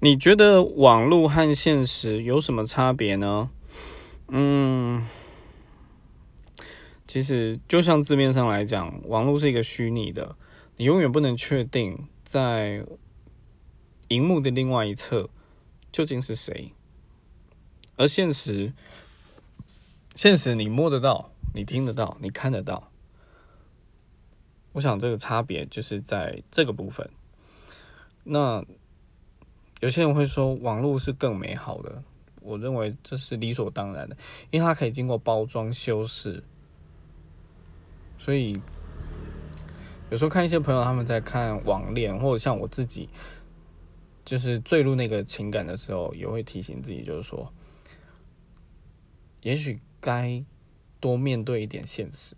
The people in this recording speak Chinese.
你觉得网络和现实有什么差别呢？嗯，其实就像字面上来讲，网络是一个虚拟的，你永远不能确定在荧幕的另外一侧究竟是谁。而现实，现实你摸得到，你听得到，你看得到。我想这个差别就是在这个部分。那有些人会说网络是更美好的，我认为这是理所当然的，因为它可以经过包装修饰。所以有时候看一些朋友他们在看网恋，或者像我自己，就是坠入那个情感的时候，也会提醒自己，就是说。也许该多面对一点现实。